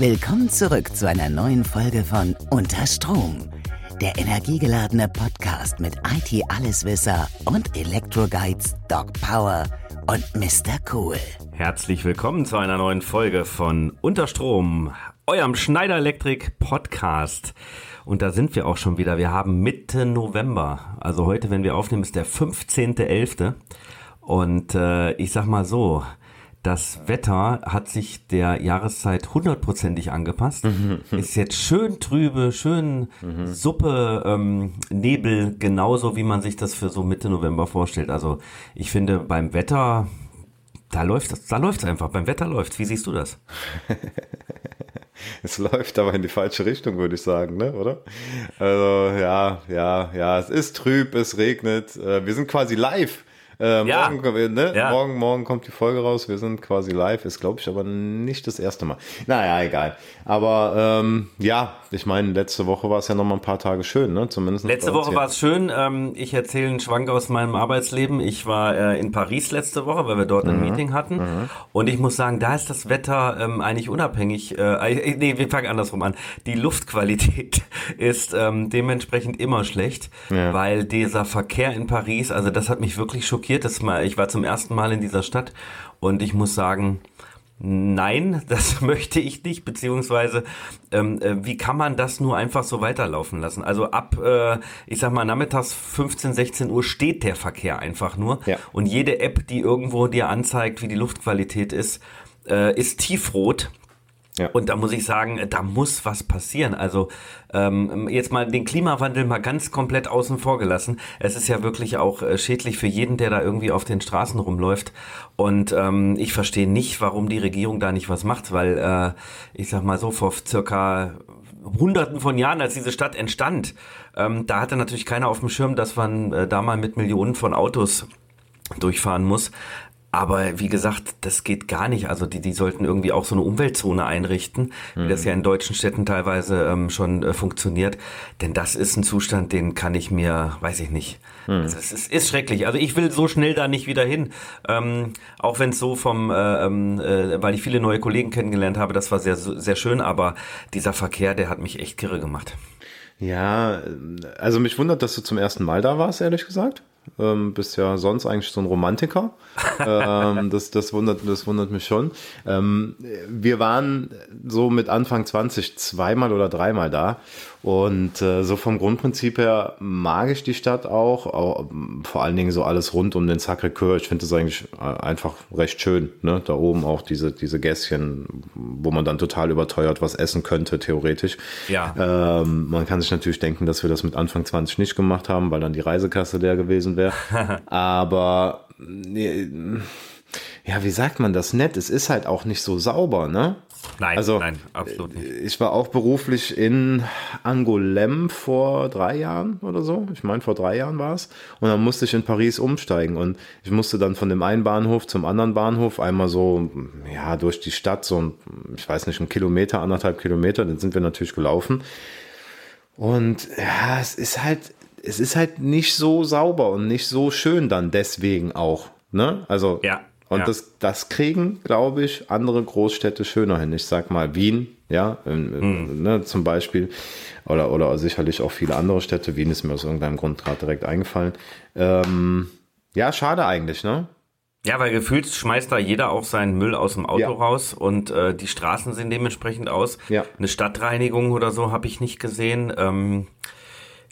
Willkommen zurück zu einer neuen Folge von Unter Strom, der energiegeladene Podcast mit IT-Alleswisser und Elektroguides Doc Power und Mr. Cool. Herzlich willkommen zu einer neuen Folge von Unterstrom, eurem Schneider Elektrik Podcast. Und da sind wir auch schon wieder. Wir haben Mitte November. Also heute, wenn wir aufnehmen, ist der 15.11. Und äh, ich sag mal so, das Wetter hat sich der Jahreszeit hundertprozentig angepasst. Ist jetzt schön trübe, schön Suppe, ähm, Nebel, genauso wie man sich das für so Mitte November vorstellt. Also ich finde beim Wetter, da läuft es, da läuft es einfach. Beim Wetter läuft Wie siehst du das? es läuft aber in die falsche Richtung, würde ich sagen, ne? oder? Also ja, ja, ja, es ist trüb, es regnet. Äh, wir sind quasi live. Äh, Ja. morgen, ne? Ja. morgen, morgen kommt die Folge raus. Wir sind quasi live. Ist, glaube ich, aber nicht das erste Mal. Naja, egal. Aber ähm, ja, ich meine, letzte Woche war es ja noch mal ein paar Tage schön, ne? Zumindest. Letzte Woche war es schön. Ähm, ich erzähle einen Schwank aus meinem Arbeitsleben. Ich war äh, in Paris letzte Woche, weil wir dort ein Meeting hatten. Und ich muss sagen, da ist das Wetter ähm, eigentlich unabhängig. Äh, nee, wir fangen andersrum an. Die Luftqualität ist ähm, dementsprechend immer schlecht, Ja. weil dieser Verkehr in Paris, also das hat mich wirklich schockiert. Das mal, ich war zum ersten Mal in dieser Stadt und ich muss sagen, Nein, das möchte ich nicht, beziehungsweise ähm, äh, wie kann man das nur einfach so weiterlaufen lassen? Also ab, äh, ich sag mal, nachmittags 15, 16 Uhr steht der Verkehr einfach nur Ja. und jede App, die irgendwo dir anzeigt, wie die Luftqualität ist, äh, ist tiefrot. Und da muss ich sagen, äh, da muss was passieren. Also ähm, jetzt mal den Klimawandel mal ganz komplett außen vor gelassen. Es ist ja wirklich auch äh, schädlich für jeden, der da irgendwie auf den Straßen rumläuft. Und ähm, ich verstehe nicht, warum die Regierung da nicht was macht, weil äh, ich sag mal so vor circa Hunderten von Jahren, als diese Stadt entstand, ähm, da hatte natürlich keiner auf dem Schirm, dass man äh, da mal mit Millionen von Autos durchfahren muss. Aber wie gesagt, das geht gar nicht. Also die, die sollten irgendwie auch so eine Umweltzone einrichten, wie das ja in deutschen Städten teilweise ähm, schon äh, funktioniert. Denn das ist ein Zustand, den kann ich mir, weiß ich nicht. Also es ist, ist schrecklich. Also ich will so schnell da nicht wieder hin. Ähm, auch wenn es so vom, äh, ähm, äh, weil ich viele neue Kollegen kennengelernt habe, das war sehr, sehr schön. Aber dieser Verkehr, der hat mich echt kirre gemacht. Ja, also mich wundert, dass du zum ersten Mal da warst, ehrlich gesagt. Ähm, bist ja sonst eigentlich so ein Romantiker. ähm, das, das, wundert, das wundert mich schon. Ähm, wir waren so mit Anfang 20 zweimal oder dreimal da. Und äh, so vom Grundprinzip her mag ich die Stadt auch, auch vor allen Dingen so alles rund um den Sacré-Cœur. Ich finde es eigentlich äh, einfach recht schön. Ne? Da oben auch diese, diese Gässchen, wo man dann total überteuert was essen könnte, theoretisch. Ja. Ähm, man kann sich natürlich denken, dass wir das mit Anfang 20 nicht gemacht haben, weil dann die Reisekasse leer gewesen wäre. Aber ja, wie sagt man das nett? Es ist halt auch nicht so sauber, ne? Nein, Also, nein, absolut nicht. Ich war auch beruflich in Angoulême vor drei Jahren oder so. Ich meine, vor drei Jahren war es. Und dann musste ich in Paris umsteigen. Und ich musste dann von dem einen Bahnhof zum anderen Bahnhof einmal so, ja, durch die Stadt, so, ein, ich weiß nicht, ein Kilometer, anderthalb Kilometer. Dann sind wir natürlich gelaufen. Und ja, es ist halt, es ist halt nicht so sauber und nicht so schön dann deswegen auch. Ne? Also, Ja, und ja. das, das kriegen, glaube ich, andere Großstädte schöner hin. Ich sag mal Wien, ja, ähm, Hm. ne, zum Beispiel. Oder, oder sicherlich auch viele andere Städte. Wien ist mir aus irgendeinem Grund gerade direkt eingefallen. Ähm, ja, schade eigentlich, ne? Ja, weil gefühlt schmeißt da jeder auch seinen Müll aus dem Auto Ja. raus und äh, die Straßen sehen dementsprechend aus. Ja. Eine Stadtreinigung oder so habe ich nicht gesehen. Ähm,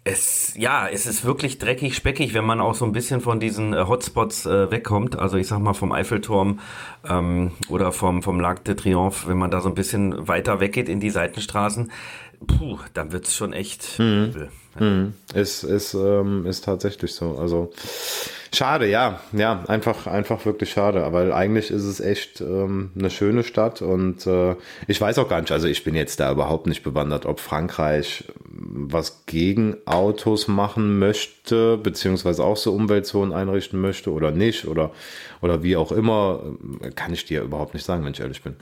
es, ja, es ist wirklich dreckig, speckig, wenn man auch so ein bisschen von diesen äh, Hotspots äh, wegkommt. Also ich sag mal vom Eiffelturm ähm, oder vom, vom Lac de Triomphe, wenn man da so ein bisschen weiter weggeht in die Seitenstraßen, puh, dann wird's schon echt übel. Ist, ist, ähm, ist tatsächlich so. Also schade, ja, ja, einfach, einfach wirklich schade. Aber eigentlich ist es echt ähm, eine schöne Stadt und äh, ich weiß auch gar nicht, also ich bin jetzt da überhaupt nicht bewandert, ob Frankreich ähm, was gegen Autos machen möchte, beziehungsweise auch so Umweltzonen einrichten möchte oder nicht oder, oder wie auch immer, ähm, kann ich dir überhaupt nicht sagen, wenn ich ehrlich bin.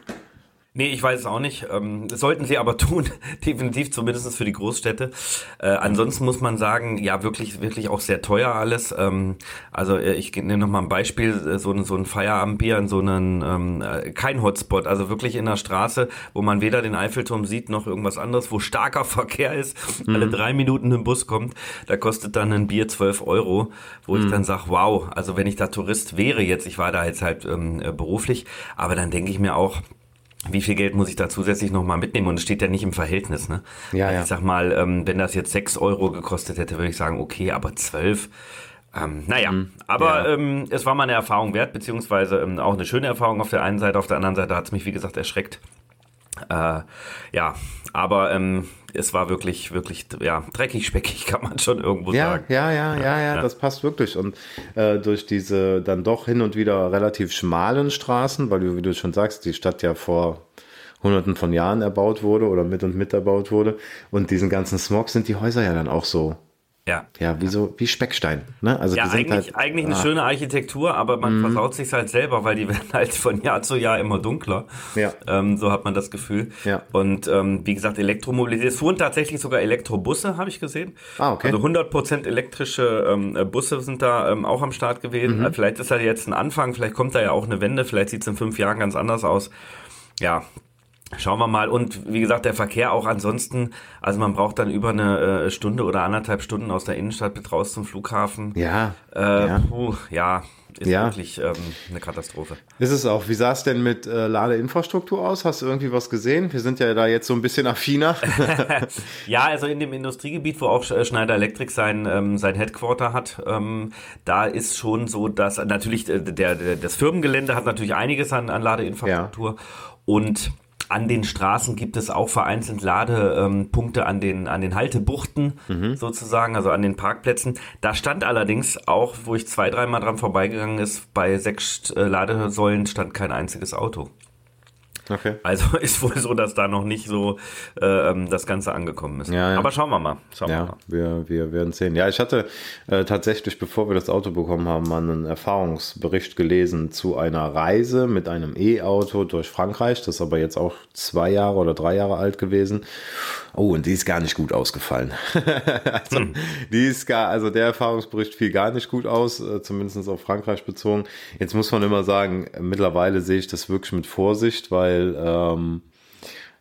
Nee, ich weiß es auch nicht. Ähm, sollten sie aber tun, definitiv, zumindest für die Großstädte. Äh, ansonsten muss man sagen, ja, wirklich, wirklich auch sehr teuer alles. Ähm, also äh, ich nehme noch mal ein Beispiel, äh, so, ein so ein Feierabendbier in so einen, ähm, äh, kein Hotspot, also wirklich in der Straße, wo man weder den Eiffelturm sieht noch irgendwas anderes, wo starker Verkehr ist, mhm. alle drei Minuten ein Bus kommt, da kostet dann ein Bier zwölf Euro, wo mhm. ich dann sage, wow, also wenn ich da Tourist wäre jetzt, ich war da jetzt halt ähm, äh, beruflich, aber dann denke ich mir auch, wie viel Geld muss ich da zusätzlich nochmal mitnehmen? Und es steht ja nicht im Verhältnis, ne? Ja, also ja. Ich sag mal, ähm, wenn das jetzt sechs Euro gekostet hätte, würde ich sagen, okay, aber zwölf. Ähm, naja, mhm. aber ja. ähm, es war mal eine Erfahrung wert, beziehungsweise ähm, auch eine schöne Erfahrung auf der einen Seite, auf der anderen Seite hat es mich, wie gesagt, erschreckt. Äh, ja, aber ähm, es war wirklich, wirklich, ja, dreckig, speckig, kann man schon irgendwo ja, sagen. Ja, ja, ja, ja, ja, das passt wirklich. Und äh, durch diese dann doch hin und wieder relativ schmalen Straßen, weil wie du schon sagst, die Stadt ja vor hunderten von Jahren erbaut wurde oder mit und mit erbaut wurde. Und diesen ganzen Smog sind die Häuser ja dann auch so ja. Ja, wie so, wie Speckstein. Ne? Also ja, eigentlich, halt, eigentlich eine ah. schöne Architektur, aber man mm. versaut sich halt selber, weil die werden halt von Jahr zu Jahr immer dunkler. Ja. Ähm, so hat man das Gefühl. Ja. Und ähm, wie gesagt, Elektromobilität. Es fuhren tatsächlich sogar Elektrobusse, habe ich gesehen. Ah, okay. Also 100% elektrische ähm, Busse sind da ähm, auch am Start gewesen. Mhm. Vielleicht ist da jetzt ein Anfang, vielleicht kommt da ja auch eine Wende, vielleicht sieht es in fünf Jahren ganz anders aus. Ja, Schauen wir mal. Und wie gesagt, der Verkehr auch ansonsten, also man braucht dann über eine äh, Stunde oder anderthalb Stunden aus der Innenstadt bis raus zum Flughafen. Ja. Äh, ja. Puh, ja, ist ja. wirklich ähm, eine Katastrophe. Ist es auch. Wie sah es denn mit äh, Ladeinfrastruktur aus? Hast du irgendwie was gesehen? Wir sind ja da jetzt so ein bisschen affiner. ja, also in dem Industriegebiet, wo auch Schneider Electric sein, ähm, sein Headquarter hat, ähm, da ist schon so, dass natürlich äh, der, der, das Firmengelände hat natürlich einiges an, an Ladeinfrastruktur ja. und an den Straßen gibt es auch vereinzelt Ladepunkte ähm, an den, an den Haltebuchten mhm. sozusagen, also an den Parkplätzen. Da stand allerdings auch, wo ich zwei, dreimal dran vorbeigegangen ist, bei sechs äh, Ladesäulen stand kein einziges Auto. Okay. Also ist wohl so, dass da noch nicht so äh, ähm, das Ganze angekommen ist. Ja, ja. Aber schauen wir mal. Schauen ja, wir, mal. Wir, wir werden sehen. Ja, ich hatte äh, tatsächlich, bevor wir das Auto bekommen haben, mal einen Erfahrungsbericht gelesen zu einer Reise mit einem E-Auto durch Frankreich. Das ist aber jetzt auch zwei Jahre oder drei Jahre alt gewesen. Oh, und die ist gar nicht gut ausgefallen. also, hm. die ist gar, also der Erfahrungsbericht fiel gar nicht gut aus, äh, zumindest auf Frankreich bezogen. Jetzt muss man immer sagen, mittlerweile sehe ich das wirklich mit Vorsicht, weil ähm,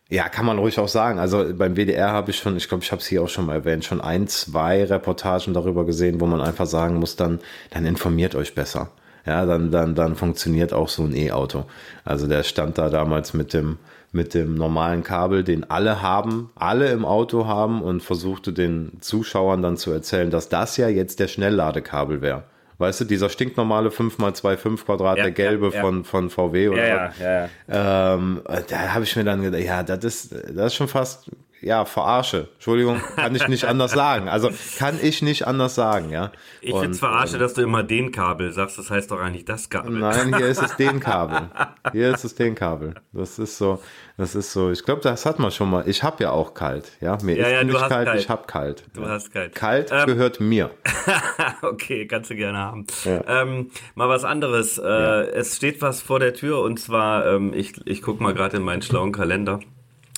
ja, kann man ruhig auch sagen. Also beim WDR habe ich schon, ich glaube, ich habe es hier auch schon mal erwähnt, schon ein, zwei Reportagen darüber gesehen, wo man einfach sagen muss, dann, dann informiert euch besser. Ja, dann, dann, dann funktioniert auch so ein E-Auto. Also der stand da damals mit dem, mit dem normalen Kabel, den alle haben, alle im Auto haben und versuchte den Zuschauern dann zu erzählen, dass das ja jetzt der Schnellladekabel wäre. Weißt du, dieser stinknormale 5x2,5 Quadrat, ja, der gelbe ja, ja. Von, von VW oder ja, ja, ja. Ähm, da habe ich mir dann gedacht, ja, das ist, das ist schon fast ja, verarsche. Entschuldigung, kann ich nicht anders sagen. Also kann ich nicht anders sagen, ja. Ich finde es verarsche, ähm, dass du immer den Kabel sagst. Das heißt doch eigentlich das Kabel. Nein, hier ist es den Kabel. Hier ist es den Kabel. Das ist so, das ist so. Ich glaube, das hat man schon mal. Ich habe ja auch kalt, ja. Mir ja, ist ja, nicht kalt, kalt, ich habe kalt. Du ja. hast kalt. Kalt ähm, gehört mir. okay, kannst du gerne haben. Ja. Ähm, mal was anderes. Äh, es steht was vor der Tür und zwar, ähm, ich, ich gucke mal gerade in meinen schlauen Kalender.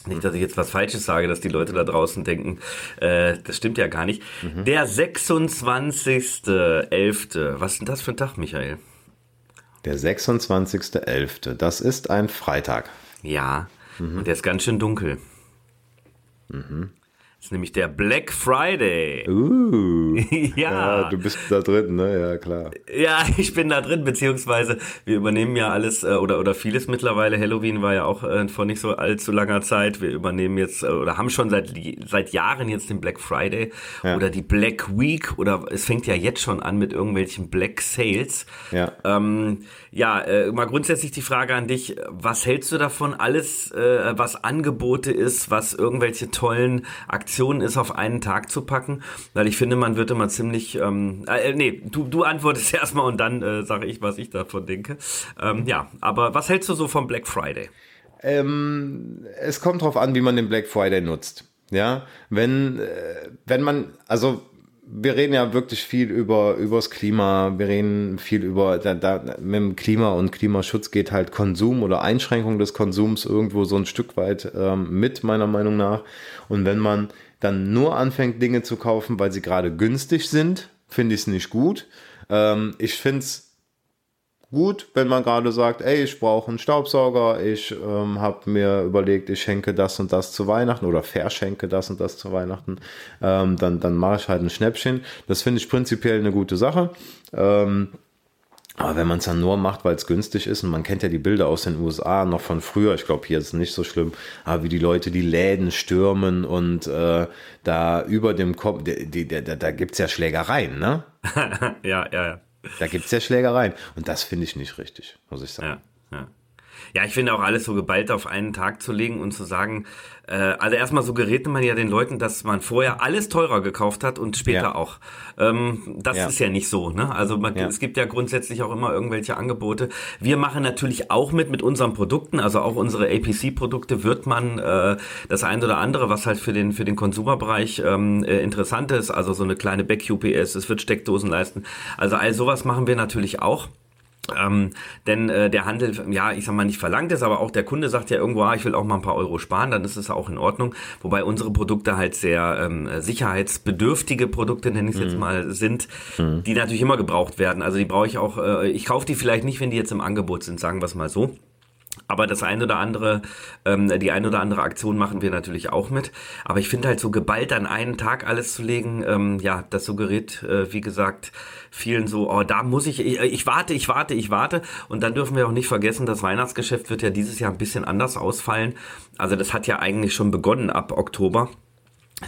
Nicht, dass ich jetzt was Falsches sage, dass die Leute da draußen denken, äh, das stimmt ja gar nicht. Mhm. Der 26.11. Was ist denn das für ein Tag, Michael? Der 26.11. Das ist ein Freitag. Ja, mhm. und der ist ganz schön dunkel. Mhm ist nämlich der Black Friday. Uh, ja. ja. Du bist da drin, ne? Ja, klar. Ja, ich bin da drin, beziehungsweise wir übernehmen ja alles äh, oder, oder vieles mittlerweile. Halloween war ja auch äh, vor nicht so allzu langer Zeit. Wir übernehmen jetzt äh, oder haben schon seit, seit Jahren jetzt den Black Friday ja. oder die Black Week oder es fängt ja jetzt schon an mit irgendwelchen Black Sales. Ja, ähm, ja äh, mal grundsätzlich die Frage an dich. Was hältst du davon? Alles, äh, was Angebote ist, was irgendwelche tollen Aktionen Aktion ist, auf einen Tag zu packen, weil ich finde, man wird immer ziemlich, ähm, äh, nee, du, du antwortest erstmal und dann äh, sage ich, was ich davon denke. Ähm, ja, aber was hältst du so vom Black Friday? Ähm, es kommt darauf an, wie man den Black Friday nutzt. Ja, wenn, äh, wenn man, also wir reden ja wirklich viel über übers Klima, wir reden viel über da, da, mit dem Klima und Klimaschutz geht halt Konsum oder Einschränkung des Konsums irgendwo so ein Stück weit ähm, mit, meiner Meinung nach. Und wenn man dann nur anfängt, Dinge zu kaufen, weil sie gerade günstig sind, finde ich es nicht gut. Ähm, ich finde es gut, wenn man gerade sagt, ey, ich brauche einen Staubsauger, ich ähm, habe mir überlegt, ich schenke das und das zu Weihnachten oder verschenke das und das zu Weihnachten, ähm, dann, dann mache ich halt ein Schnäppchen. Das finde ich prinzipiell eine gute Sache. Ähm, aber wenn man es dann nur macht, weil es günstig ist, und man kennt ja die Bilder aus den USA noch von früher, ich glaube, hier ist es nicht so schlimm, aber wie die Leute die Läden stürmen und äh, da über dem Kopf, da, da gibt es ja Schlägereien, ne? ja, ja, ja. Da gibt es ja Schlägereien. Und das finde ich nicht richtig, muss ich sagen. Ja, ja. Ja, ich finde auch alles so geballt auf einen Tag zu legen und zu sagen, äh, also erstmal suggerierte man ja den Leuten, dass man vorher alles teurer gekauft hat und später ja. auch. Ähm, das ja. ist ja nicht so, ne? Also man, ja. es gibt ja grundsätzlich auch immer irgendwelche Angebote. Wir machen natürlich auch mit mit unseren Produkten, also auch unsere APC-Produkte wird man äh, das ein oder andere, was halt für den für den Konsumerbereich ähm, äh, interessant ist, also so eine kleine Back-UPS, es wird Steckdosen leisten. Also all sowas machen wir natürlich auch. Ähm, denn äh, der Handel, ja, ich sag mal, nicht verlangt ist, aber auch der Kunde sagt ja irgendwo, ah, ich will auch mal ein paar Euro sparen, dann ist es auch in Ordnung. Wobei unsere Produkte halt sehr ähm, sicherheitsbedürftige Produkte, nenne ich es mhm. jetzt mal, sind, mhm. die natürlich immer gebraucht werden. Also die brauche ich auch, äh, ich kaufe die vielleicht nicht, wenn die jetzt im Angebot sind, sagen wir es mal so. Aber das eine oder andere, ähm, die eine oder andere Aktion machen wir natürlich auch mit. Aber ich finde halt so geballt an einen Tag alles zu legen, ähm, ja, das suggeriert, äh, wie gesagt, vielen so, oh, da muss ich, ich, ich warte, ich warte, ich warte. Und dann dürfen wir auch nicht vergessen, das Weihnachtsgeschäft wird ja dieses Jahr ein bisschen anders ausfallen. Also das hat ja eigentlich schon begonnen ab Oktober.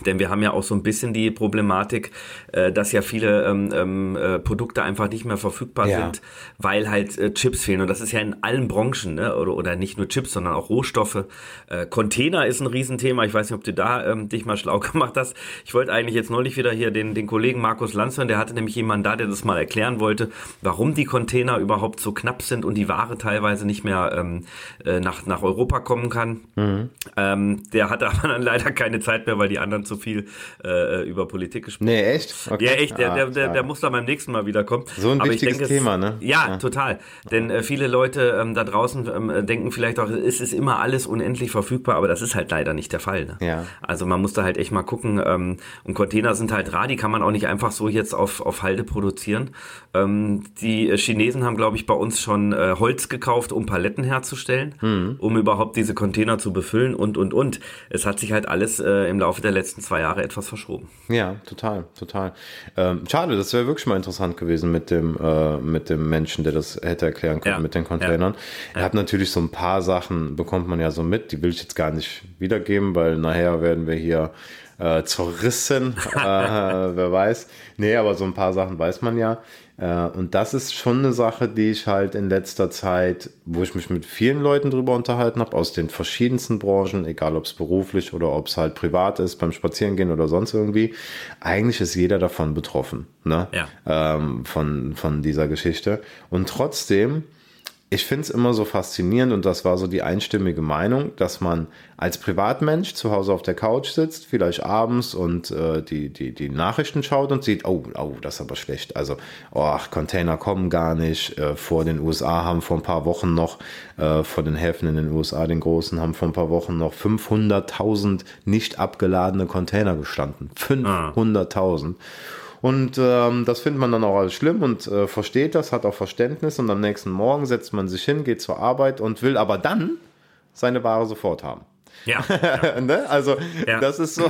Denn wir haben ja auch so ein bisschen die Problematik, äh, dass ja viele ähm, ähm, äh, Produkte einfach nicht mehr verfügbar ja. sind, weil halt äh, Chips fehlen. Und das ist ja in allen Branchen, ne? oder, oder nicht nur Chips, sondern auch Rohstoffe. Äh, Container ist ein Riesenthema. Ich weiß nicht, ob du da ähm, dich mal schlau gemacht hast. Ich wollte eigentlich jetzt neulich wieder hier den, den Kollegen Markus Lanz hören. Der hatte nämlich jemanden da, der das mal erklären wollte, warum die Container überhaupt so knapp sind und die Ware teilweise nicht mehr ähm, äh, nach, nach Europa kommen kann. Mhm. Ähm, der hatte aber dann leider keine Zeit mehr, weil die anderen zu viel äh, über Politik gesprochen. Nee, echt? Okay. Ja, echt. Der, ah, der, der, der, muss da beim nächsten Mal wiederkommen. So ein Aber wichtiges denke, Thema, ne? Ja, ja. total. Denn äh, viele Leute ähm, da draußen ähm, denken vielleicht auch, es ist immer alles unendlich verfügbar, aber das ist halt leider nicht der Fall. Ne? Ja. Also man muss da halt echt mal gucken. Ähm, und Container sind halt rar, die kann man auch nicht einfach so jetzt auf, auf Halde produzieren. Ähm, die Chinesen haben, glaube ich, bei uns schon äh, Holz gekauft, um Paletten herzustellen, hm. um überhaupt diese Container zu befüllen und, und, und. Es hat sich halt alles äh, im Laufe der letzten letzten zwei Jahre etwas verschoben. Ja, total, total. Ähm, schade, das wäre wirklich mal interessant gewesen mit dem, äh, mit dem Menschen, der das hätte erklären können ja. mit den Containern. Ja. Er hat natürlich so ein paar Sachen, bekommt man ja so mit, die will ich jetzt gar nicht wiedergeben, weil nachher werden wir hier äh, zerrissen, äh, wer weiß. Nee, aber so ein paar Sachen weiß man ja. Äh, und das ist schon eine Sache, die ich halt in letzter Zeit, wo ich mich mit vielen Leuten drüber unterhalten habe, aus den verschiedensten Branchen, egal ob es beruflich oder ob es halt privat ist, beim Spazierengehen oder sonst irgendwie. Eigentlich ist jeder davon betroffen, ne? Ja. Ähm, von, von dieser Geschichte. Und trotzdem ich finde es immer so faszinierend und das war so die einstimmige Meinung, dass man als Privatmensch zu Hause auf der Couch sitzt, vielleicht abends und äh, die, die, die Nachrichten schaut und sieht, oh, oh, das ist aber schlecht. Also, oh, Container kommen gar nicht. Äh, vor den USA haben vor ein paar Wochen noch, äh, vor den Häfen in den USA, den großen, haben vor ein paar Wochen noch 500.000 nicht abgeladene Container gestanden. 500.000. Und ähm, das findet man dann auch alles schlimm und äh, versteht das, hat auch Verständnis und am nächsten Morgen setzt man sich hin, geht zur Arbeit und will aber dann seine Ware sofort haben. Ja. ja. ne? Also ja. das ist so.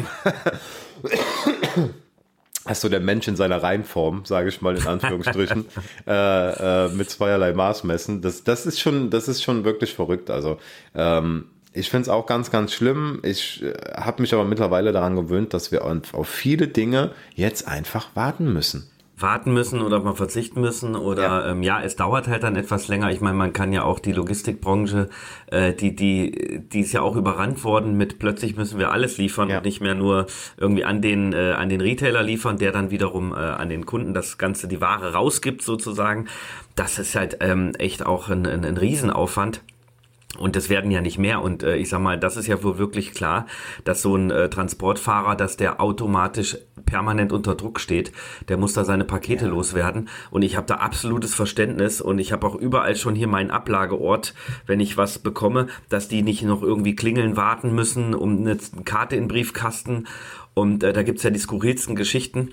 hast du der Mensch in seiner Reinform, sage ich mal in Anführungsstrichen, äh, äh, mit zweierlei Maßmessen. Das, das ist schon, das ist schon wirklich verrückt. Also ähm, ich finde es auch ganz, ganz schlimm. Ich äh, habe mich aber mittlerweile daran gewöhnt, dass wir auf viele Dinge jetzt einfach warten müssen warten müssen oder mal verzichten müssen oder ja. Ähm, ja, es dauert halt dann etwas länger. Ich meine, man kann ja auch die Logistikbranche, äh, die die die ist ja auch überrannt worden mit plötzlich müssen wir alles liefern ja. und nicht mehr nur irgendwie an den äh, an den Retailer liefern, der dann wiederum äh, an den Kunden das ganze die Ware rausgibt sozusagen. Das ist halt ähm, echt auch ein, ein, ein Riesenaufwand. Und das werden ja nicht mehr. Und äh, ich sag mal, das ist ja wohl wirklich klar, dass so ein äh, Transportfahrer, dass der automatisch permanent unter Druck steht. Der muss da seine Pakete ja. loswerden. Und ich habe da absolutes Verständnis. Und ich habe auch überall schon hier meinen Ablageort, wenn ich was bekomme, dass die nicht noch irgendwie klingeln warten müssen um eine Karte in Briefkasten. Und äh, da gibt's ja die skurrilsten Geschichten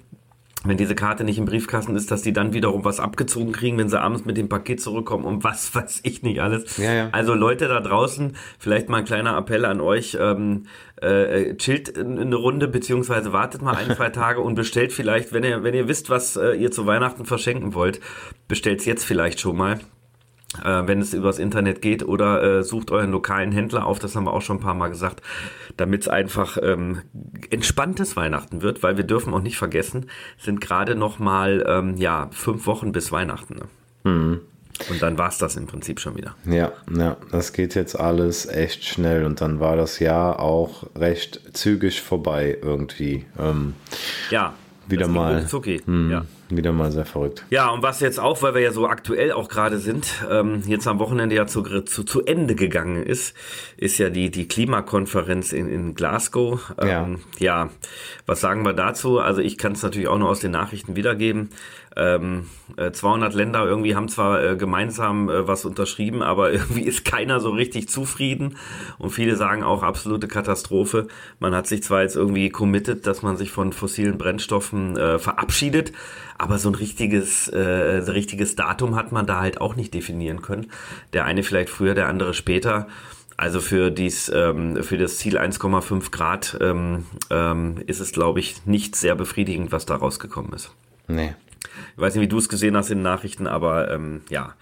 wenn diese Karte nicht im Briefkasten ist, dass die dann wiederum was abgezogen kriegen, wenn sie abends mit dem Paket zurückkommen und was weiß ich nicht alles. Ja, ja. Also Leute da draußen, vielleicht mal ein kleiner Appell an euch, ähm, äh, chillt eine Runde, beziehungsweise wartet mal ein, zwei Tage und bestellt vielleicht, wenn ihr, wenn ihr wisst, was äh, ihr zu Weihnachten verschenken wollt, bestellt jetzt vielleicht schon mal äh, wenn es übers Internet geht oder äh, sucht euren lokalen Händler auf, das haben wir auch schon ein paar Mal gesagt, damit es einfach ähm, entspanntes Weihnachten wird, weil wir dürfen auch nicht vergessen, sind gerade noch mal ähm, ja fünf Wochen bis Weihnachten. Ne? Mhm. Und dann war es das im Prinzip schon wieder. Ja, ja, das geht jetzt alles echt schnell und dann war das Jahr auch recht zügig vorbei irgendwie. Ähm, ja, wieder mal. Hm, ja. Wieder mal sehr verrückt. Ja, und was jetzt auch, weil wir ja so aktuell auch gerade sind, ähm, jetzt am Wochenende ja zu, zu, zu Ende gegangen ist, ist ja die, die Klimakonferenz in, in Glasgow. Ähm, ja. ja, was sagen wir dazu? Also ich kann es natürlich auch nur aus den Nachrichten wiedergeben. Ähm, 200 äh, Länder irgendwie haben zwar äh, gemeinsam äh, was unterschrieben, aber irgendwie ist keiner so richtig zufrieden. Und viele sagen auch absolute Katastrophe. Man hat sich zwar jetzt irgendwie committed, dass man sich von fossilen Brennstoffen äh, verabschiedet, aber so ein richtiges, äh, richtiges Datum hat man da halt auch nicht definieren können. Der eine vielleicht früher, der andere später. Also für dies, ähm, für das Ziel 1,5 Grad ähm, ähm, ist es, glaube ich, nicht sehr befriedigend, was da rausgekommen ist. Nee. Ich weiß nicht, wie du es gesehen hast in den Nachrichten, aber ähm, ja.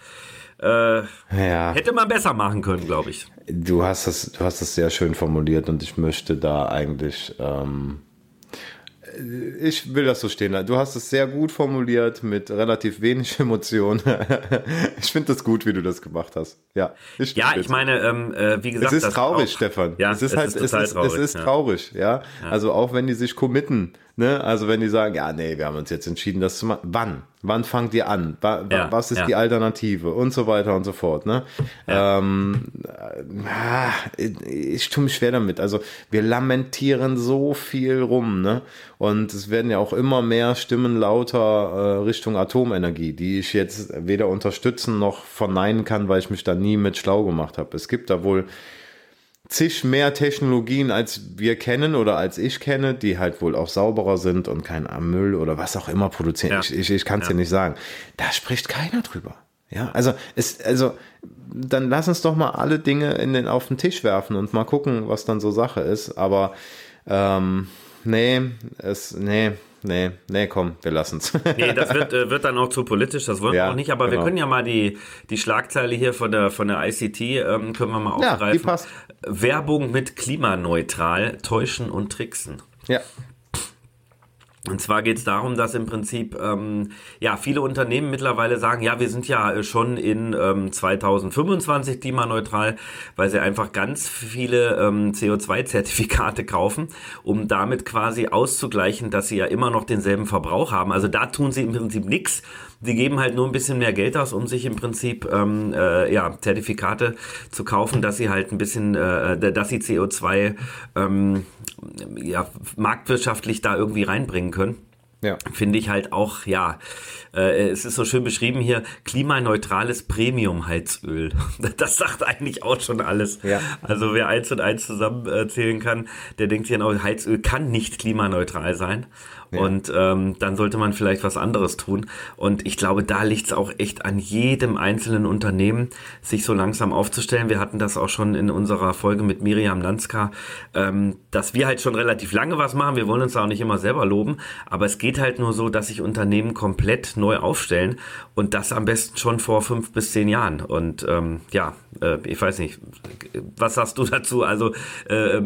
Äh, ja. Hätte man besser machen können, glaube ich. Du hast das, du hast das sehr schön formuliert und ich möchte da eigentlich ähm, ich will das so stehen lassen. Du hast es sehr gut formuliert mit relativ wenig Emotionen. ich finde das gut, wie du das gemacht hast. Ja, ich, ja, ich meine, ähm, äh, wie gesagt, es ist traurig, auch, Stefan. Ja, es ist es halt, ist es ist, traurig, es ist ja. traurig, ja? ja. Also auch wenn die sich committen, ne? Also wenn die sagen, ja, nee, wir haben uns jetzt entschieden, das zu machen. Wann? Wann fangt ihr an? Ja, was ist die Alternative? Und so weiter und so fort, ne? Ähm, äh, ich tue mich schwer damit. Also wir lamentieren so viel rum, ne? Und es werden ja auch immer mehr Stimmen lauter äh, Richtung Atomenergie, die ich jetzt weder unterstützen noch verneinen kann, weil ich mich da nie mit schlau gemacht habe. Es gibt da wohl zig mehr Technologien, als wir kennen oder als ich kenne, die halt wohl auch sauberer sind und kein Müll oder was auch immer produzieren. Ja. Ich, ich, ich kann es ja. dir nicht sagen. Da spricht keiner drüber. Ja, also es, also dann lass uns doch mal alle Dinge in den auf den Tisch werfen und mal gucken, was dann so Sache ist. Aber ähm, nee, es, nee, nee, nee, komm, wir lassen's. nee, das wird, äh, wird dann auch zu politisch, das wollen ja, wir auch nicht, aber genau. wir können ja mal die, die Schlagzeile hier von der, von der ICT, ähm, können wir mal aufgreifen. Ja, die passt. Werbung mit klimaneutral, täuschen und tricksen. Ja, und zwar geht es darum, dass im Prinzip ähm, ja viele Unternehmen mittlerweile sagen, ja, wir sind ja schon in ähm, 2025 klimaneutral, weil sie einfach ganz viele ähm, CO2-Zertifikate kaufen, um damit quasi auszugleichen, dass sie ja immer noch denselben Verbrauch haben. Also da tun sie im Prinzip nichts. Die geben halt nur ein bisschen mehr Geld aus, um sich im Prinzip ähm, äh, ja, Zertifikate zu kaufen, dass sie halt ein bisschen, äh, dass sie CO2 ähm, ja, marktwirtschaftlich da irgendwie reinbringen können. Ja. Finde ich halt auch, ja, äh, es ist so schön beschrieben hier, klimaneutrales Premium-Heizöl. Das sagt eigentlich auch schon alles. Ja. Also wer eins und eins zusammenzählen kann, der denkt sich, auch, Heizöl kann nicht klimaneutral sein. Und ähm, dann sollte man vielleicht was anderes tun. Und ich glaube, da liegt es auch echt an jedem einzelnen Unternehmen, sich so langsam aufzustellen. Wir hatten das auch schon in unserer Folge mit Miriam Lanska, ähm, dass wir halt schon relativ lange was machen. Wir wollen uns da auch nicht immer selber loben, aber es geht halt nur so, dass sich Unternehmen komplett neu aufstellen und das am besten schon vor fünf bis zehn Jahren. Und ähm, ja, äh, ich weiß nicht, was sagst du dazu? Also, äh,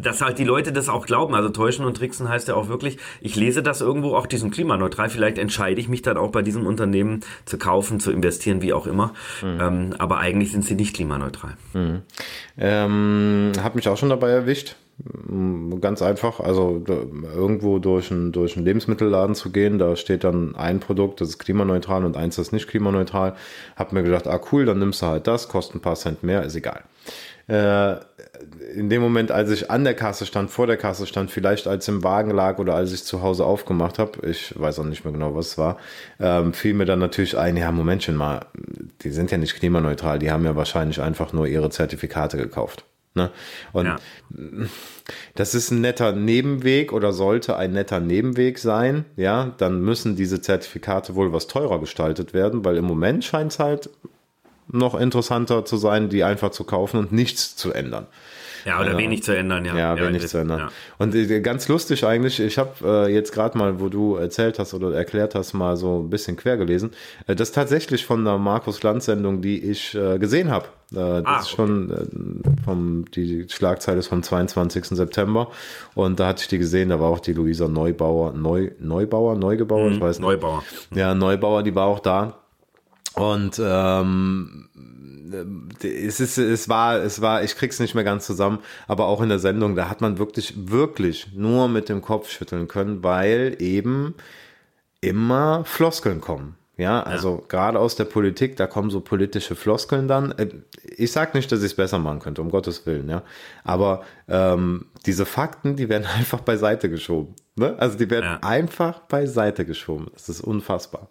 dass halt die Leute das auch glauben. Also täuschen und tricksen heißt ja auch wirklich, ich lese das irgendwo, auch diesen klimaneutral, vielleicht entscheide ich mich dann auch bei diesem Unternehmen zu kaufen, zu investieren, wie auch immer. Mhm. Ähm, aber eigentlich sind sie nicht klimaneutral. Mhm. Ähm, hat mich auch schon dabei erwischt Ganz einfach, also irgendwo durch einen durch einen Lebensmittelladen zu gehen, da steht dann ein Produkt, das ist klimaneutral und eins, das ist nicht klimaneutral. Hab mir gedacht, ah cool, dann nimmst du halt das, kostet ein paar Cent mehr, ist egal. Äh, in dem Moment, als ich an der Kasse stand, vor der Kasse stand, vielleicht als im Wagen lag oder als ich zu Hause aufgemacht habe, ich weiß auch nicht mehr genau, was es war, ähm, fiel mir dann natürlich ein, ja, Momentchen mal, die sind ja nicht klimaneutral, die haben ja wahrscheinlich einfach nur ihre Zertifikate gekauft. Ne? Und Ja. das ist ein netter Nebenweg oder sollte ein netter Nebenweg sein, ja, dann müssen diese Zertifikate wohl was teurer gestaltet werden, weil im Moment scheint es halt noch interessanter zu sein, die einfach zu kaufen und nichts zu ändern. Ja, oder wenig zu ändern, ja. Ja, wenig das- zu ändern. ja. Und äh, ganz lustig eigentlich, ich habe äh, jetzt gerade mal, wo du erzählt hast oder erklärt hast, mal so ein bisschen quer gelesen. Äh, das ist tatsächlich von der Markus Lanz Sendung, die ich äh, gesehen habe. Äh, das Ah, ist schon äh, vom, die Schlagzeile ist vom 22. September und da hatte ich die gesehen, da war auch die Luisa Neubauer, Neu, Neubauer, Neugebauer, ich weiß nicht. Neubauer. Ja, Neubauer, die war auch da. Und ähm, es ist, es war, es war, ich krieg's nicht mehr ganz zusammen, aber auch in der Sendung, da hat man wirklich, wirklich nur mit dem Kopf schütteln können, weil eben immer Floskeln kommen. Ja, also gerade aus der Politik, da kommen so politische Floskeln dann. Äh, Ich sag nicht, dass ich es besser machen könnte, um Gottes Willen, ja. Aber ähm, diese Fakten, die werden einfach beiseite geschoben. Ne? Also die werden Ja. einfach beiseite geschoben. Das ist unfassbar.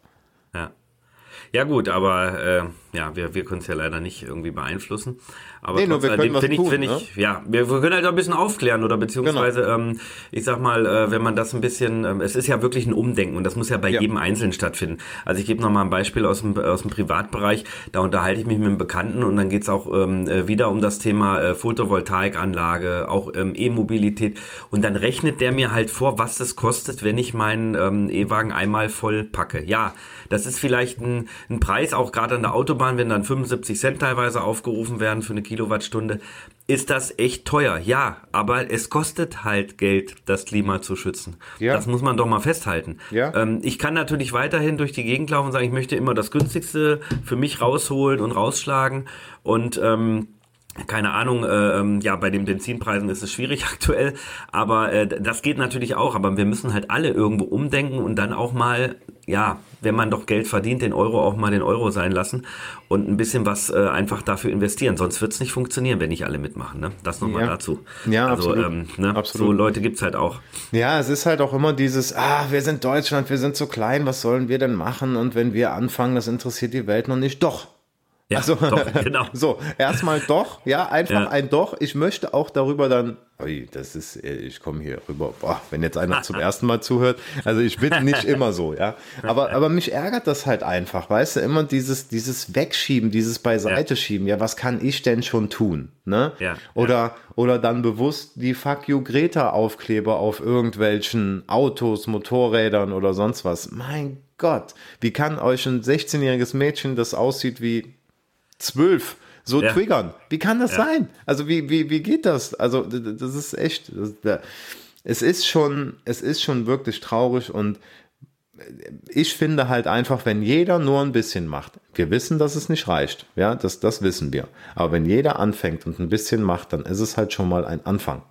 Ja. Gut, aber äh, ja, wir, wir können es ja leider nicht irgendwie beeinflussen. Aber Nee, nur wir können was finde ich, tun, finde ich, ja, wir, wir können halt auch ein bisschen aufklären oder beziehungsweise, Genau. ähm, ich sag mal, äh, wenn man das ein bisschen, ähm, es ist ja wirklich ein Umdenken und das muss ja bei Ja. jedem Einzelnen stattfinden. Also ich gebe noch mal ein Beispiel aus dem, aus dem Privatbereich, da unterhalte ich mich mit einem Bekannten und dann geht's auch ähm, äh, wieder um das Thema äh, Photovoltaikanlage, auch ähm, E-Mobilität und dann rechnet der mir halt vor, was das kostet, wenn ich meinen ähm, E-Wagen einmal voll packe. Ja, das ist vielleicht ein, ein Preis, auch gerade an der Autobahn, wenn dann 75 Cent teilweise aufgerufen werden für eine Kilowattstunde, ist das echt teuer. Ja, aber es kostet halt Geld, das Klima zu schützen. Ja. Das muss man doch mal festhalten. Ja. Ähm, ich kann natürlich weiterhin durch die Gegend laufen und sagen, ich möchte immer das günstigste für mich rausholen und rausschlagen und ähm, keine Ahnung, äh, ähm, ja, bei den Benzinpreisen ist es schwierig aktuell, aber äh, das geht natürlich auch, aber wir müssen halt alle irgendwo umdenken und dann auch mal, ja, wenn man doch Geld verdient, den Euro auch mal den Euro sein lassen und ein bisschen was äh, einfach dafür investieren, sonst wird's nicht funktionieren, wenn nicht alle mitmachen, ne? Das nochmal Ja. dazu. Ja, also, absolut. Ähm, ne? Absolut. So Leute gibt's halt auch. Ja, es ist halt auch immer dieses, ah, wir sind Deutschland, wir sind so klein, was sollen wir denn machen? Und wenn wir anfangen, das interessiert die Welt noch nicht. Doch. Ja, Also, genau. so, erstmal doch, ja, einfach Ja. ein Doch. Ich möchte auch darüber dann, ui, das ist, äh, ich komme hier rüber, boah, wenn jetzt einer zum ersten Mal zuhört, also ich bin nicht immer so, ja, aber, aber mich ärgert das halt einfach, weißt du, immer dieses, dieses Wegschieben, dieses Beiseite schieben, ja, was kann ich denn schon tun, ne? Ja, Oder, oder dann bewusst die Fuck you Greta Aufkleber auf irgendwelchen Autos, Motorrädern oder sonst was. Mein Gott, wie kann euch ein 16-jähriges Mädchen, das aussieht wie zwölf so Ja. triggern. Wie kann das sein? Also wie, wie, wie geht das? Also das ist echt, das, da- es ist schon, es ist schon wirklich traurig und ich finde halt einfach, wenn jeder nur ein bisschen macht, wir wissen, dass es nicht reicht, ja, das, das wissen wir. Aber wenn jeder anfängt und ein bisschen macht, dann ist es halt schon mal ein Anfang.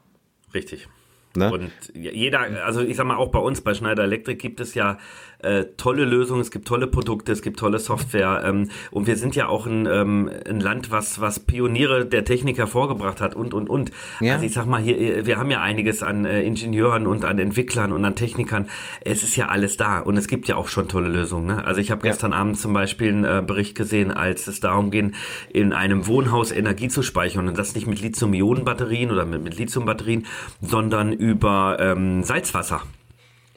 Richtig. Ne? Und jeder, also ich sag mal, auch bei uns bei Schneider Electric gibt es ja äh, tolle Lösungen, es gibt tolle Produkte, es gibt tolle Software ähm, und wir sind ja auch ein, ähm, ein Land, was, was Pioniere der Technik hervorgebracht hat und, und, und. Ja. Also ich sag mal, hier, wir haben ja einiges an äh, Ingenieuren und an Entwicklern und an Technikern. Es ist ja alles da und es gibt ja auch schon tolle Lösungen. Ne? Also ich habe Ja. gestern Abend zum Beispiel einen äh, Bericht gesehen, als es darum ging, in einem Wohnhaus Energie zu speichern und das nicht mit Lithium-Ionen-Batterien oder mit, mit Lithium-Batterien, sondern über ähm, Salzwasser.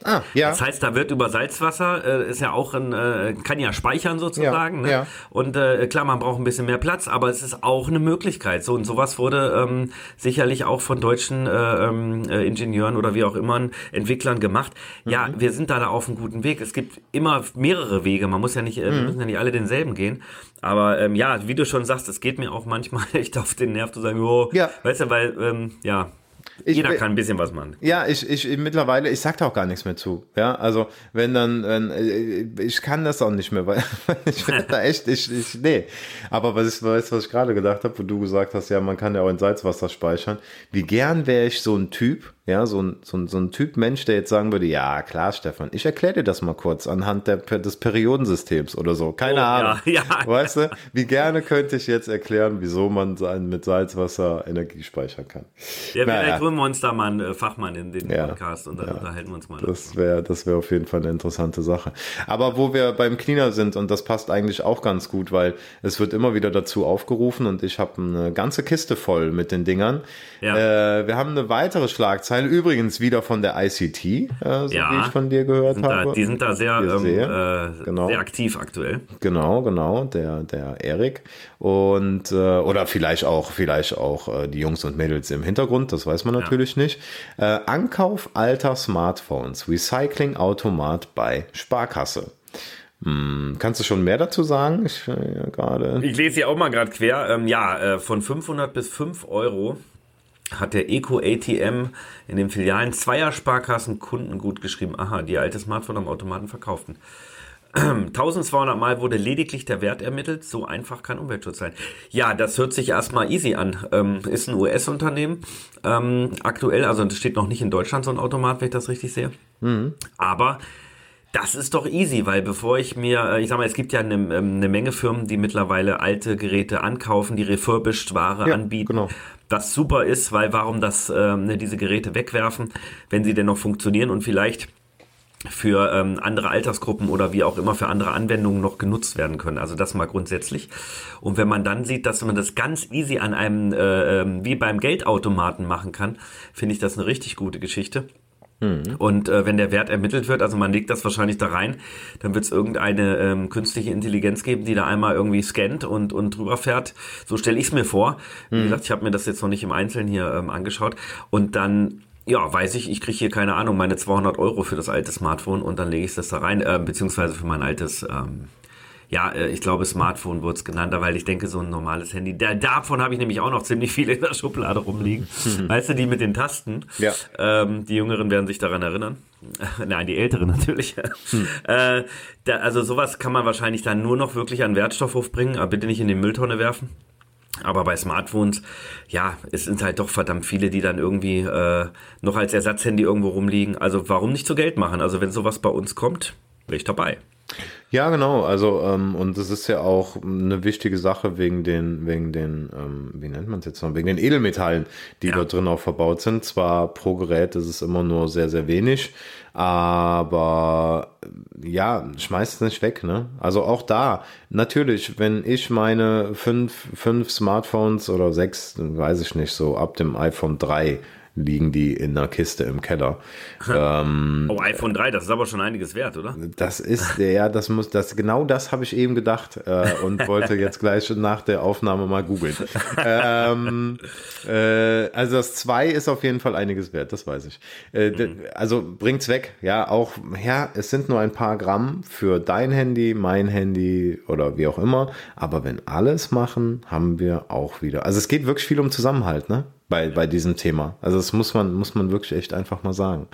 Ah, ja. Das heißt, da wird über Salzwasser, äh, ist ja auch ein, äh, kann ja speichern sozusagen. Ja, ne? ja. Und äh, klar, man braucht ein bisschen mehr Platz, aber es ist auch eine Möglichkeit. So und sowas wurde ähm, sicherlich auch von deutschen äh, ähm, äh, Ingenieuren oder wie auch immer Entwicklern gemacht. Ja, Mhm. wir sind da, da auf einem guten Weg. Es gibt immer mehrere Wege. Man muss ja nicht, äh, Mhm. wir müssen ja nicht alle denselben gehen. Aber ähm, ja, wie du schon sagst, es geht mir auch manchmal echt auf den Nerv zu sagen, oh, Ja. weißt du, weil ähm, ja. Ich Jeder kann ein bisschen was machen. Ja, ich, ich mittlerweile, ich sag da auch gar nichts mehr zu. Ja, also wenn dann, wenn, äh, ich kann das auch nicht mehr, weil ich da echt, ich, ich, nee. Aber was ich weiß, was ich gerade gedacht habe, wo du gesagt hast, ja, man kann ja auch in Salzwasser speichern. Wie gern wäre ich so ein Typ, ja, so ein, so ein, so ein Typ Mensch, der jetzt sagen würde, ja, klar, Stefan, ich erkläre dir das mal kurz anhand der, des Periodensystems oder so. Keine Oh, Ahnung. ja, ja. Weißt du, wie gerne könnte ich jetzt erklären, wieso man mit Salzwasser Energie speichern kann. Ja, Naja. uns da mal einen äh, Fachmann in den Ja. Podcast und dann unterhalten wir uns mal. Das wäre das wäre auf jeden Fall eine interessante Sache. Aber wo wir beim Cleaner sind, und das passt eigentlich auch ganz gut, weil es wird immer wieder dazu aufgerufen und ich habe eine ganze Kiste voll mit den Dingern. Ja. Äh, wir haben eine weitere Schlagzeile, übrigens wieder von der ICT, äh, so Ja. wie ich von dir gehört da, habe. die sind da sehr, ähm, äh, Genau. sehr aktiv aktuell. Genau, genau, der, der Erik. Und, äh, oder vielleicht auch, vielleicht auch äh, die Jungs und Mädels im Hintergrund, das weiß man natürlich nicht. Äh, Ankauf alter Smartphones, Recycling-Automat bei Sparkasse. Hm, kannst du schon mehr dazu sagen? Ich äh, ja, gerade. Ich lese hier auch mal gerade quer. Ähm, ja, von 500 bis 5 Euro hat der Eco ATM in den Filialen zweier Sparkassen Kunden gut geschrieben. Aha, die alte Smartphone am Automaten verkauften. 1200 Mal wurde lediglich der Wert ermittelt. So einfach kann Umweltschutz sein. Ja, das hört sich erstmal easy an. Ähm, ist ein US-Unternehmen. Ähm, aktuell, also das steht noch nicht in Deutschland so ein Automat, wenn ich das richtig sehe. Aber das ist doch easy, weil bevor ich mir, äh, ich sag mal, es gibt ja eine, ähm, eine Menge Firmen, die mittlerweile alte Geräte ankaufen, die refurbished Ware Ja, anbieten. genau. Das super ist, weil warum das, ähm, ne, diese Geräte wegwerfen, wenn sie denn noch funktionieren und vielleicht für ähm, andere Altersgruppen oder wie auch immer für andere Anwendungen noch genutzt werden können. Also das mal grundsätzlich. Und wenn man dann sieht, dass man das ganz easy an einem, äh, ähm, wie beim Geldautomaten machen kann, finde ich das eine richtig gute Geschichte. Und äh, wenn der Wert ermittelt wird, also man legt das wahrscheinlich da rein, dann wird es irgendeine ähm, künstliche Intelligenz geben, die da einmal irgendwie scannt und, und drüber fährt. So stelle ich es mir vor. Wie gesagt, ich habe mir das jetzt noch nicht im Einzelnen hier ähm, angeschaut. Und dann, ja, weiß ich, ich kriege hier keine Ahnung, meine 200 Euro für das alte Smartphone und dann lege ich das da rein, äh, beziehungsweise für mein altes ähm, ja, äh, ich glaube, Smartphone wurde es genannt, weil ich denke, so ein normales Handy, da, davon habe ich nämlich auch noch ziemlich viele in der Schublade rumliegen. Weißt du, die mit den Tasten? Ja. Ähm, die Jüngeren werden sich daran erinnern. Nein, die Älteren natürlich. äh, da, also sowas kann man wahrscheinlich dann nur noch wirklich an Wertstoffhof bringen, aber bitte nicht in die Mülltonne werfen. Aber bei Smartphones, ja, es sind halt doch verdammt viele, die dann irgendwie äh, noch als Ersatzhandy irgendwo rumliegen. Also warum nicht zu Geld machen? Also wenn sowas bei uns kommt, bin ich dabei. Ja, genau. Also, ähm, und das ist ja auch eine wichtige Sache wegen den, wegen den, ähm, wie nennt man es jetzt noch, wegen den Edelmetallen, die Ja. dort drin auch verbaut sind. Zwar pro Gerät ist es immer nur sehr, sehr wenig, aber äh, ja, schmeißt es nicht weg, ne? Also auch da, natürlich, wenn ich meine fünf, fünf Smartphones oder sechs, weiß ich nicht, so ab dem iPhone 3 liegen die in einer Kiste im Keller. ähm, Oh, iPhone 3, das ist aber schon einiges wert, oder? das ist, ja, das muss, das, genau das habe ich eben gedacht äh, und wollte jetzt gleich nach der Aufnahme mal googeln. ähm, äh, also das 2 ist auf jeden Fall einiges wert, das weiß ich. Äh, d- Also bringt's weg, ja, auch, ja, es sind nur ein paar Gramm für dein Handy, mein Handy oder wie auch immer, aber wenn alles machen, haben wir auch wieder, also es geht wirklich viel um Zusammenhalt, ne? Bei, bei diesem Thema. Also das muss man, muss man wirklich echt einfach mal sagen.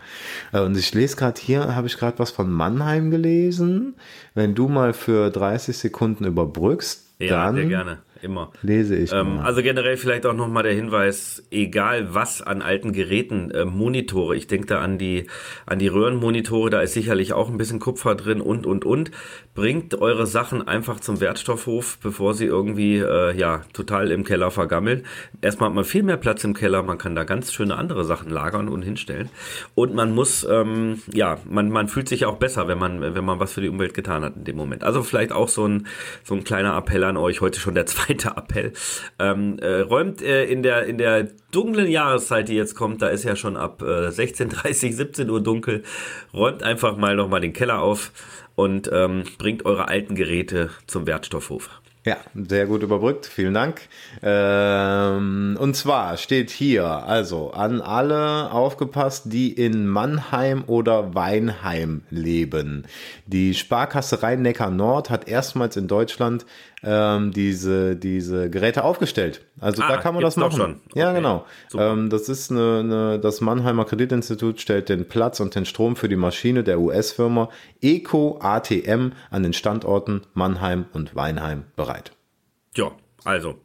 Äh, Und ich lese gerade hier, habe ich gerade was von Mannheim gelesen. Wenn du mal für 30 Sekunden überbrückst, Ja, dann sehr gerne. Immer. lese ich Ähm, also generell vielleicht auch nochmal der Hinweis, egal was an alten Geräten, äh, Monitore, ich denke da an die, an die Röhrenmonitore, da ist sicherlich auch ein bisschen Kupfer drin und, und, und. Bringt eure Sachen einfach zum Wertstoffhof, bevor sie irgendwie, äh, ja, total im Keller vergammeln. Erstmal hat man viel mehr Platz im Keller, man kann da ganz schöne andere Sachen lagern und hinstellen. Und man muss, ähm, ja, man, man fühlt sich auch besser, wenn man, wenn man was für die Umwelt getan hat in dem Moment. Also vielleicht auch so ein, so ein kleiner Appell an euch, heute schon der zweite Appell. Ähm, äh, räumt äh, in der, in der dunklen Jahreszeit, die jetzt kommt, da ist ja schon ab äh, 16.30, 17 Uhr dunkel, räumt einfach mal nochmal den Keller auf und ähm, bringt eure alten Geräte zum Wertstoffhof. Ja, sehr gut überbrückt, vielen Dank. Ähm, und zwar steht hier, also an alle aufgepasst, die in Mannheim oder Weinheim leben. Die Sparkasse Rhein-Neckar Nord hat erstmals in Deutschland ähm, diese, diese Geräte aufgestellt. Also Ah, da kann man das machen. schon. Ja, Okay. genau. Super. Ähm, das ist eine, eine, das Mannheimer Kreditinstitut stellt den Platz und den Strom für die Maschine der US-Firma Eco ATM an den Standorten Mannheim und Weinheim bereit. Ja, also.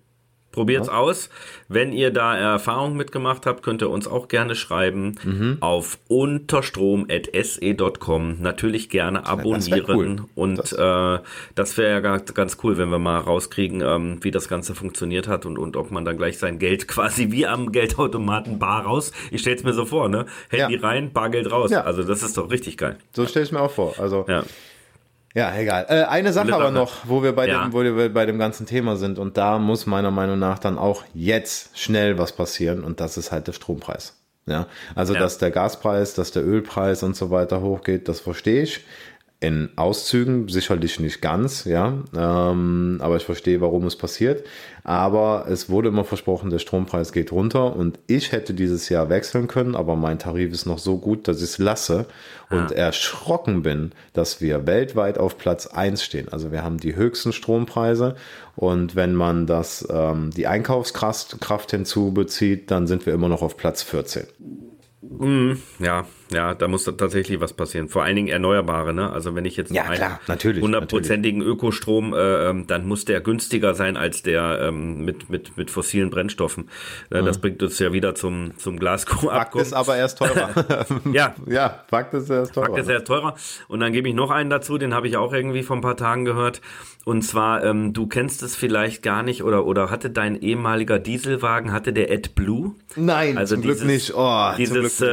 Probiert's aus. Wenn ihr da Erfahrung mitgemacht habt, könnt ihr uns auch gerne schreiben Mhm. auf unterstrom.se.com. Natürlich gerne abonnieren. cool. Und Das- äh, das wäre ja ganz, cool, wenn wir mal rauskriegen, ähm, wie das Ganze funktioniert hat und, und ob man dann gleich sein Geld quasi wie am Geldautomaten bar raus. Ich stell's mir so vor, ne? Handy Ja. rein, Bargeld raus. Ja. Also das ist doch richtig geil. So stelle ich mir auch vor. Also Ja. Ja, egal. Äh, eine Sache aber noch, wo wir, bei Ja. dem, wo wir bei dem ganzen Thema sind. Und da muss meiner Meinung nach dann auch jetzt schnell was passieren. Und das ist halt der Strompreis. Ja, also Ja. dass der Gaspreis, dass der Ölpreis und so weiter hochgeht, das verstehe ich. In Auszügen sicherlich nicht ganz, ja, ähm, aber ich verstehe, warum es passiert. Aber es wurde immer versprochen, der Strompreis geht runter und ich hätte dieses Jahr wechseln können, aber mein Tarif ist noch so gut, dass ich es lasse und erschrocken bin, dass wir weltweit auf Platz 1 stehen. Also wir haben die höchsten Strompreise und wenn man das ähm, die Einkaufskraft Kraft hinzubezieht, dann sind wir immer noch auf Platz 14. Ja, ja, da muss tatsächlich was passieren. Vor allen Dingen Erneuerbare, ne? Also wenn ich jetzt Ja, einen klar, natürlich, hundertprozentigen Ökostrom, äh, ähm, dann muss der günstiger sein als der ähm, mit, mit, mit fossilen Brennstoffen. Äh, Das bringt uns ja wieder zum, zum Fakt Glasgow-Abkommen. ist aber erst teurer. Ja, ja, Fakt ist erst teurer. Fakt ist erst teurer. Und dann gebe ich noch einen dazu, den habe ich auch irgendwie vor ein paar Tagen gehört. Und zwar, ähm, du kennst es vielleicht gar nicht oder, oder hatte dein ehemaliger Dieselwagen, hatte der AdBlue? Nein, Also zum Glück dieses, nicht. Oh, dieses Glück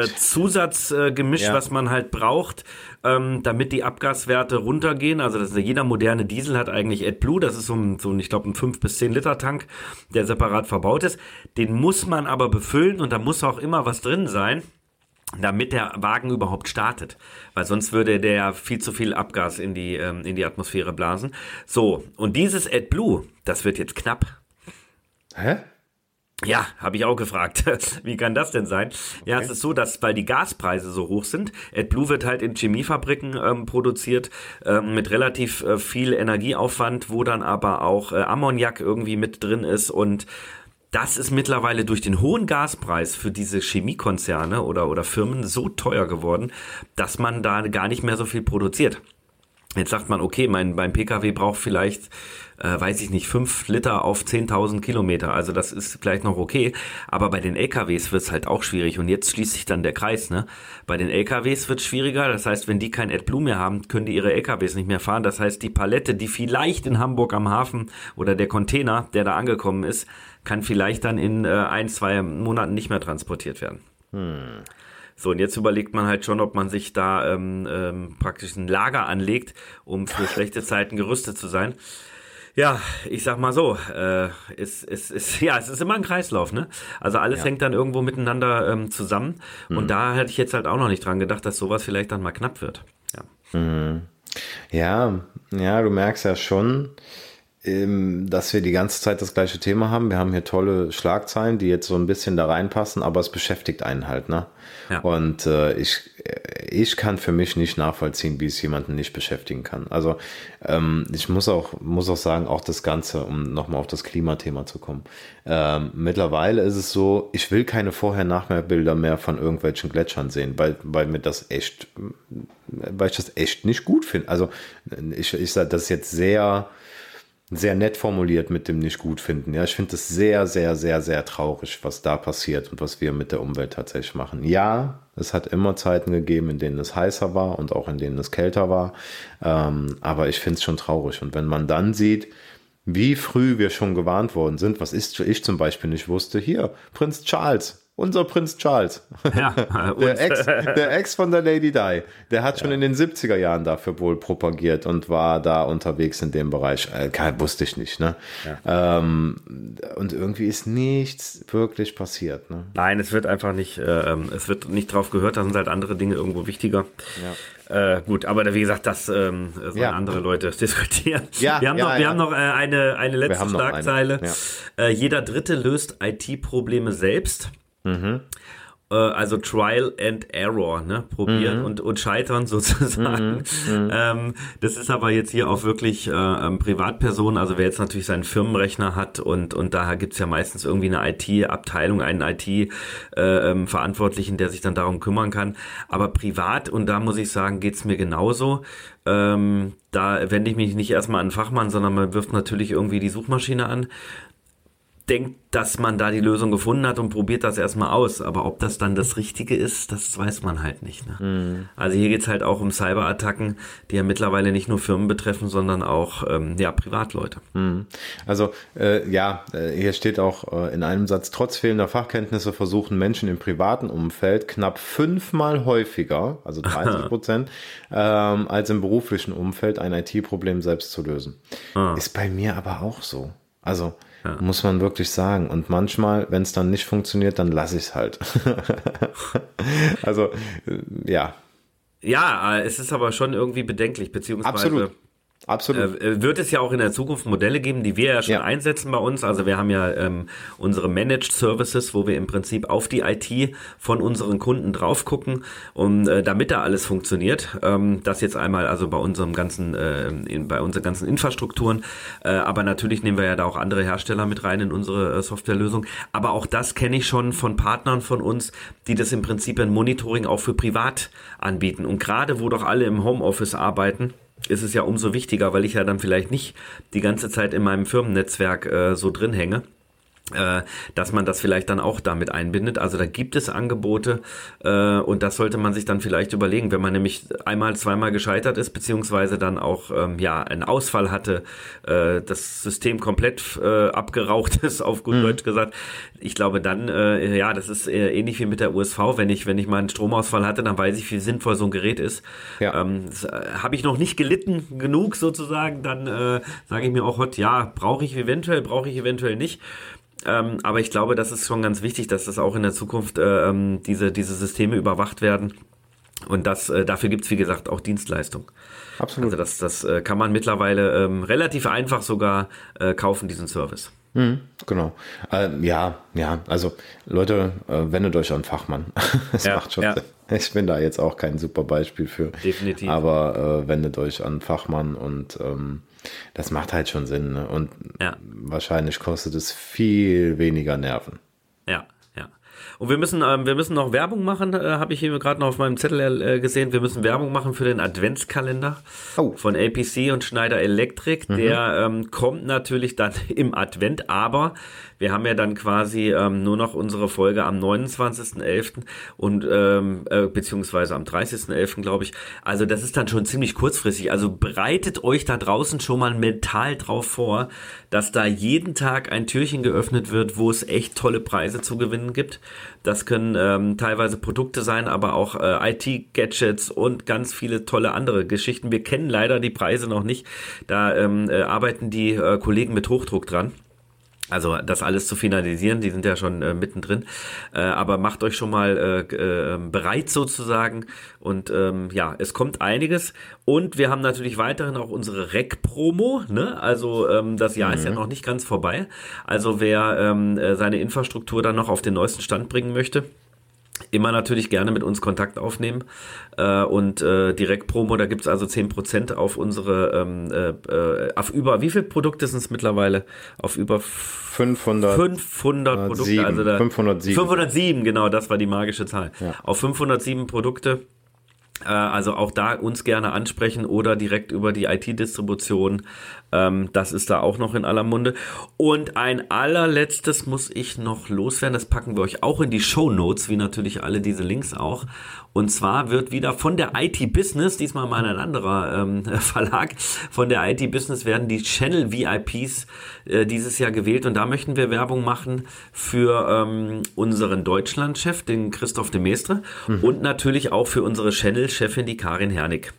äh, nicht. Zusatzgemisch, Ja. was man halt braucht, ähm, damit die Abgaswerte runtergehen. Also das ist, jeder moderne Diesel hat eigentlich AdBlue. Das ist so ein, so ein ich glaube, ein 5 bis 10 Liter Tank, der separat verbaut ist. Den muss man aber befüllen und da muss auch immer was drin sein damit der Wagen überhaupt startet, weil sonst würde der viel zu viel Abgas in die ähm, in die Atmosphäre blasen. So und dieses AdBlue, das wird jetzt knapp. Hä? Ja, habe ich auch gefragt. Wie kann das denn sein? Ja, es ist so, dass weil die Gaspreise so hoch sind, AdBlue wird halt in Chemiefabriken ähm, produziert ähm, mit relativ äh, viel Energieaufwand, wo dann aber auch äh, Ammoniak irgendwie mit drin ist und das ist mittlerweile durch den hohen Gaspreis für diese Chemiekonzerne oder, oder Firmen so teuer geworden, dass man da gar nicht mehr so viel produziert. Jetzt sagt man, okay, mein, mein Pkw braucht vielleicht, äh, weiß ich nicht, 5 Liter auf 10.000 Kilometer. Also das ist vielleicht noch okay. Aber bei den LKWs wird es halt auch schwierig. Und jetzt schließt sich dann der Kreis. Ne? Bei den LKWs wird es schwieriger. Das heißt, wenn die kein AdBlue mehr haben, können die ihre LKWs nicht mehr fahren. Das heißt, die Palette, die vielleicht in Hamburg am Hafen oder der Container, der da angekommen ist, kann vielleicht dann in äh, ein, zwei Monaten nicht mehr transportiert werden. So, und jetzt überlegt man halt schon, ob man sich da ähm, ähm, praktisch ein Lager anlegt, um für schlechte Zeiten gerüstet zu sein. Ja, ich sag mal so, äh, es, es, es, ja, es ist immer ein Kreislauf, ne? Also alles hängt dann irgendwo miteinander ähm, zusammen. Und da hätte ich jetzt halt auch noch nicht dran gedacht, dass sowas vielleicht dann mal knapp wird. Ja. Ja, ja, du merkst ja schon, ähm, dass wir die ganze Zeit das gleiche Thema haben. Wir haben hier tolle Schlagzeilen, die jetzt so ein bisschen da reinpassen, aber es beschäftigt einen halt, ne? Ja. Und äh, ich, äh, ich kann für mich nicht nachvollziehen, wie es jemanden nicht beschäftigen kann. Also ähm, ich muss auch, muss auch sagen, auch das Ganze, um nochmal auf das Klimathema zu kommen. Ähm, mittlerweile ist es so, ich will keine Vorher-Nachher-Bilder mehr von irgendwelchen Gletschern sehen, weil, weil mir das echt, weil ich das echt nicht gut finde. Also ich, ich sage das jetzt sehr, sehr nett formuliert mit dem nicht gut finden. Ja, ich finde es sehr, sehr, sehr, sehr traurig, was da passiert und was wir mit der Umwelt tatsächlich machen. Ja, es hat immer Zeiten gegeben, in denen es heißer war und auch in denen es kälter war. Ähm, aber ich finde es schon traurig. Und wenn man dann sieht, wie früh wir schon gewarnt worden sind, was ist, ich zum Beispiel nicht wusste, hier, Prinz Charles, unser Prinz Charles. Ja, Der Ex, der Ex von der Lady Di, der hat schon in den 70er Jahren dafür wohl propagiert und war da unterwegs in dem Bereich. Äh, kein- wusste ich nicht, ne? Ähm, und irgendwie ist nichts wirklich passiert, ne? Nein, es wird einfach nicht, äh, ähm, es wird nicht drauf gehört, da sind halt andere Dinge irgendwo wichtiger. Äh, gut, aber wie gesagt, das ähm, sollen Ja. andere Leute diskutieren. Ja, wir haben ja, noch, wir ja. haben noch äh, eine, eine letzte eine, Schlagzeile. ja. Äh, jeder Dritte löst IT-Probleme selbst. Mhm. äh, also Trial and Error, ne? Probieren mhm. und, und scheitern sozusagen. Mhm. mhm. Ähm, das ist aber jetzt hier auch wirklich äh, ähm, Privatpersonen, also wer jetzt natürlich seinen Firmenrechner hat und, und daher gibt's ja meistens irgendwie eine IT-Abteilung, einen IT-Verantwortlichen, äh, ähm, der sich dann darum kümmern kann. Aber privat, und da muss ich sagen, geht's mir genauso. Ähm, da wende ich mich nicht erstmal an einen Fachmann, sondern man wirft natürlich irgendwie die Suchmaschine an denkt, dass man da die Lösung gefunden hat und probiert das erstmal aus. Aber ob das dann das Richtige ist, das weiß man halt nicht. Ne? Mhm. Also hier geht's halt auch um Cyberattacken, die ja mittlerweile nicht nur Firmen betreffen, sondern auch ähm, ja, Privatleute. Mhm. Also äh, ja, äh, hier steht auch äh, in einem Satz, trotz fehlender Fachkenntnisse versuchen Menschen im privaten Umfeld knapp fünfmal häufiger, also 30 Prozent, ähm, als im beruflichen Umfeld ein IT-Problem selbst zu lösen. Ah. Ist bei mir aber auch so. Also ja. Muss man wirklich sagen. Und manchmal, wenn es dann nicht funktioniert, dann lasse ich es halt. also, äh, ja. Ja, äh, es ist aber schon irgendwie bedenklich, beziehungsweise. Absolut. Absolut. Äh, wird es ja auch in der Zukunft Modelle geben, die wir ja schon ja. einsetzen bei uns. Also wir haben ja ähm, unsere Managed Services, wo wir im Prinzip auf die IT von unseren Kunden drauf gucken, um äh, damit da alles funktioniert. Ähm, das jetzt einmal also bei unserem ganzen, äh, in, bei unseren ganzen Infrastrukturen. Äh, aber natürlich nehmen wir ja da auch andere Hersteller mit rein in unsere äh, Softwarelösung. Aber auch das kenne ich schon von Partnern von uns, die das im Prinzip ein Monitoring auch für privat anbieten. Und gerade wo doch alle im Homeoffice arbeiten, ist es ja umso wichtiger, weil ich ja dann vielleicht nicht die ganze Zeit in meinem Firmennetzwerk äh, so drin hänge dass man das vielleicht dann auch damit einbindet. Also da gibt es Angebote äh, und das sollte man sich dann vielleicht überlegen, wenn man nämlich einmal, zweimal gescheitert ist, beziehungsweise dann auch ähm, ja einen Ausfall hatte, äh, das System komplett äh, abgeraucht ist, auf gut mhm. Deutsch gesagt. Ich glaube dann, äh, ja, das ist äh, ähnlich wie mit der USV. Wenn ich, wenn ich mal einen Stromausfall hatte, dann weiß ich, wie sinnvoll so ein Gerät ist. Ja. Ähm, äh, Habe ich noch nicht gelitten genug sozusagen, dann äh, sage ich mir auch, Hot, ja, brauche ich eventuell, brauche ich eventuell nicht. Ähm, aber ich glaube, das ist schon ganz wichtig, dass das auch in der Zukunft äh, ähm, diese, diese Systeme überwacht werden. Und das, äh, dafür gibt's wie gesagt, auch Dienstleistung. Absolut. Also das, das äh, kann man mittlerweile ähm, relativ einfach sogar äh, kaufen, diesen Service. Mhm, genau. Äh, ja, ja, also Leute, äh, wendet euch an Fachmann. das ja, macht schon ja. Sinn. Ich bin da jetzt auch kein super Beispiel für. Definitiv. Aber äh, wendet euch an Fachmann und ähm, das macht halt schon Sinn. Ne? Und ja. wahrscheinlich kostet es viel weniger Nerven. Ja, ja. Und wir müssen, ähm, wir müssen noch Werbung machen, äh, habe ich hier gerade noch auf meinem Zettel äh, gesehen. Wir müssen Werbung machen für den Adventskalender oh. von APC und Schneider Electric. Mhm. Der ähm, kommt natürlich dann im Advent, aber wir haben ja dann quasi ähm, nur noch unsere Folge am 29.11. und ähm, äh, beziehungsweise am 30.11. glaube ich. Also das ist dann schon ziemlich kurzfristig. Also bereitet euch da draußen schon mal mental drauf vor, dass da jeden Tag ein Türchen geöffnet wird, wo es echt tolle Preise zu gewinnen gibt. Das können ähm, teilweise Produkte sein, aber auch äh, IT-Gadgets und ganz viele tolle andere Geschichten. Wir kennen leider die Preise noch nicht. Da ähm, äh, arbeiten die äh, Kollegen mit Hochdruck dran. Also das alles zu finalisieren, die sind ja schon äh, mittendrin. Äh, aber macht euch schon mal äh, äh, bereit sozusagen. Und ähm, ja, es kommt einiges. Und wir haben natürlich weiterhin auch unsere Rec-Promo. Ne? Also ähm, das Jahr mhm. ist ja mhm. noch nicht ganz vorbei. Also wer ähm, äh, seine Infrastruktur dann noch auf den neuesten Stand bringen möchte, immer natürlich gerne mit uns Kontakt aufnehmen. Äh, und äh, Direkt-Promo, da gibt's also 10% auf unsere, ähm, äh, äh, auf über, wie viele Produkte sind es mittlerweile? Auf über 500, 500 Produkte. Also da, 507. 507, genau, das war die magische Zahl. Ja. Auf 507 Produkte äh, also auch da uns gerne ansprechen oder direkt über die IT-Distribution. Ähm, das ist da auch noch in aller Munde. Und ein allerletztes muss ich noch loswerden. Das packen wir euch auch in die Show Notes, wie natürlich alle diese Links auch. Und zwar wird wieder von der IT Business, diesmal mal ein anderer ähm, Verlag, von der IT Business werden die Channel VIPs äh, dieses Jahr gewählt. Und da möchten wir Werbung machen für ähm, unseren Deutschlandchef, den Christoph de Mestre, mhm. und natürlich auch für unsere Channel-Chefin, die Karin Hernig.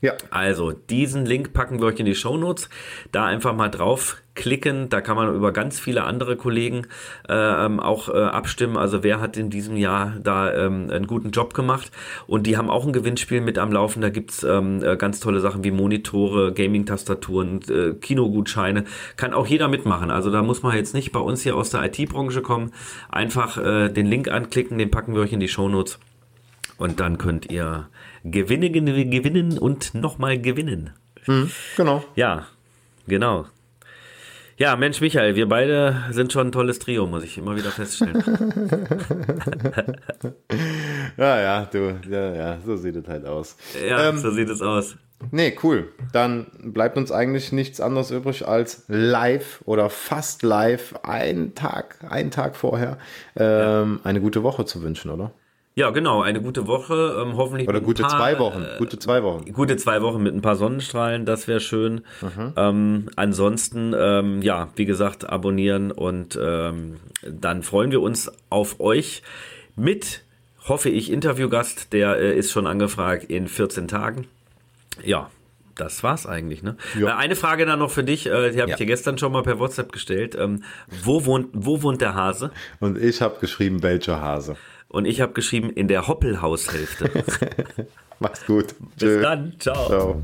Ja. Also, diesen Link packen wir euch in die Shownotes. Da einfach mal draufklicken. Da kann man über ganz viele andere Kollegen äh, auch äh, abstimmen. Also, wer hat in diesem Jahr da ähm, einen guten Job gemacht? Und die haben auch ein Gewinnspiel mit am Laufen. Da gibt's ähm, äh, ganz tolle Sachen wie Monitore, Gaming-Tastaturen, äh, Kinogutscheine. Kann auch jeder mitmachen. Also, da muss man jetzt nicht bei uns hier aus der IT-Branche kommen. Einfach äh, den Link anklicken, den packen wir euch in die Shownotes. Und dann könnt ihr gewinnen, gewinnen und nochmal gewinnen. Mhm, genau. Ja, genau. Ja, Mensch, Michael, wir beide sind schon ein tolles Trio, muss ich immer wieder feststellen. ja, ja, du, ja, ja, so sieht es halt aus. Ja, ähm, so sieht es aus. Nee, cool. Dann bleibt uns eigentlich nichts anderes übrig, als live oder fast live einen Tag, einen Tag vorher ähm, ja. eine gute Woche zu wünschen, oder? Ja, genau, eine gute Woche, ähm, hoffentlich. Oder gute paar, zwei Wochen, äh, gute zwei Wochen. Gute zwei Wochen mit ein paar Sonnenstrahlen, das wäre schön. Mhm. Ähm, ansonsten, ähm, ja, wie gesagt, abonnieren und ähm, dann freuen wir uns auf euch mit, hoffe ich, Interviewgast, der äh, ist schon angefragt in 14 Tagen. Ja, das war's eigentlich, ne? Ja. Äh, eine Frage dann noch für dich, äh, die habe ja. ich dir gestern schon mal per WhatsApp gestellt. Ähm, wo, wohnt, wo wohnt der Hase? Und ich habe geschrieben, welcher Hase. Und ich habe geschrieben, in der Hoppelhaushälfte. Mach's gut. Bis Tschö. dann. Ciao. Ciao.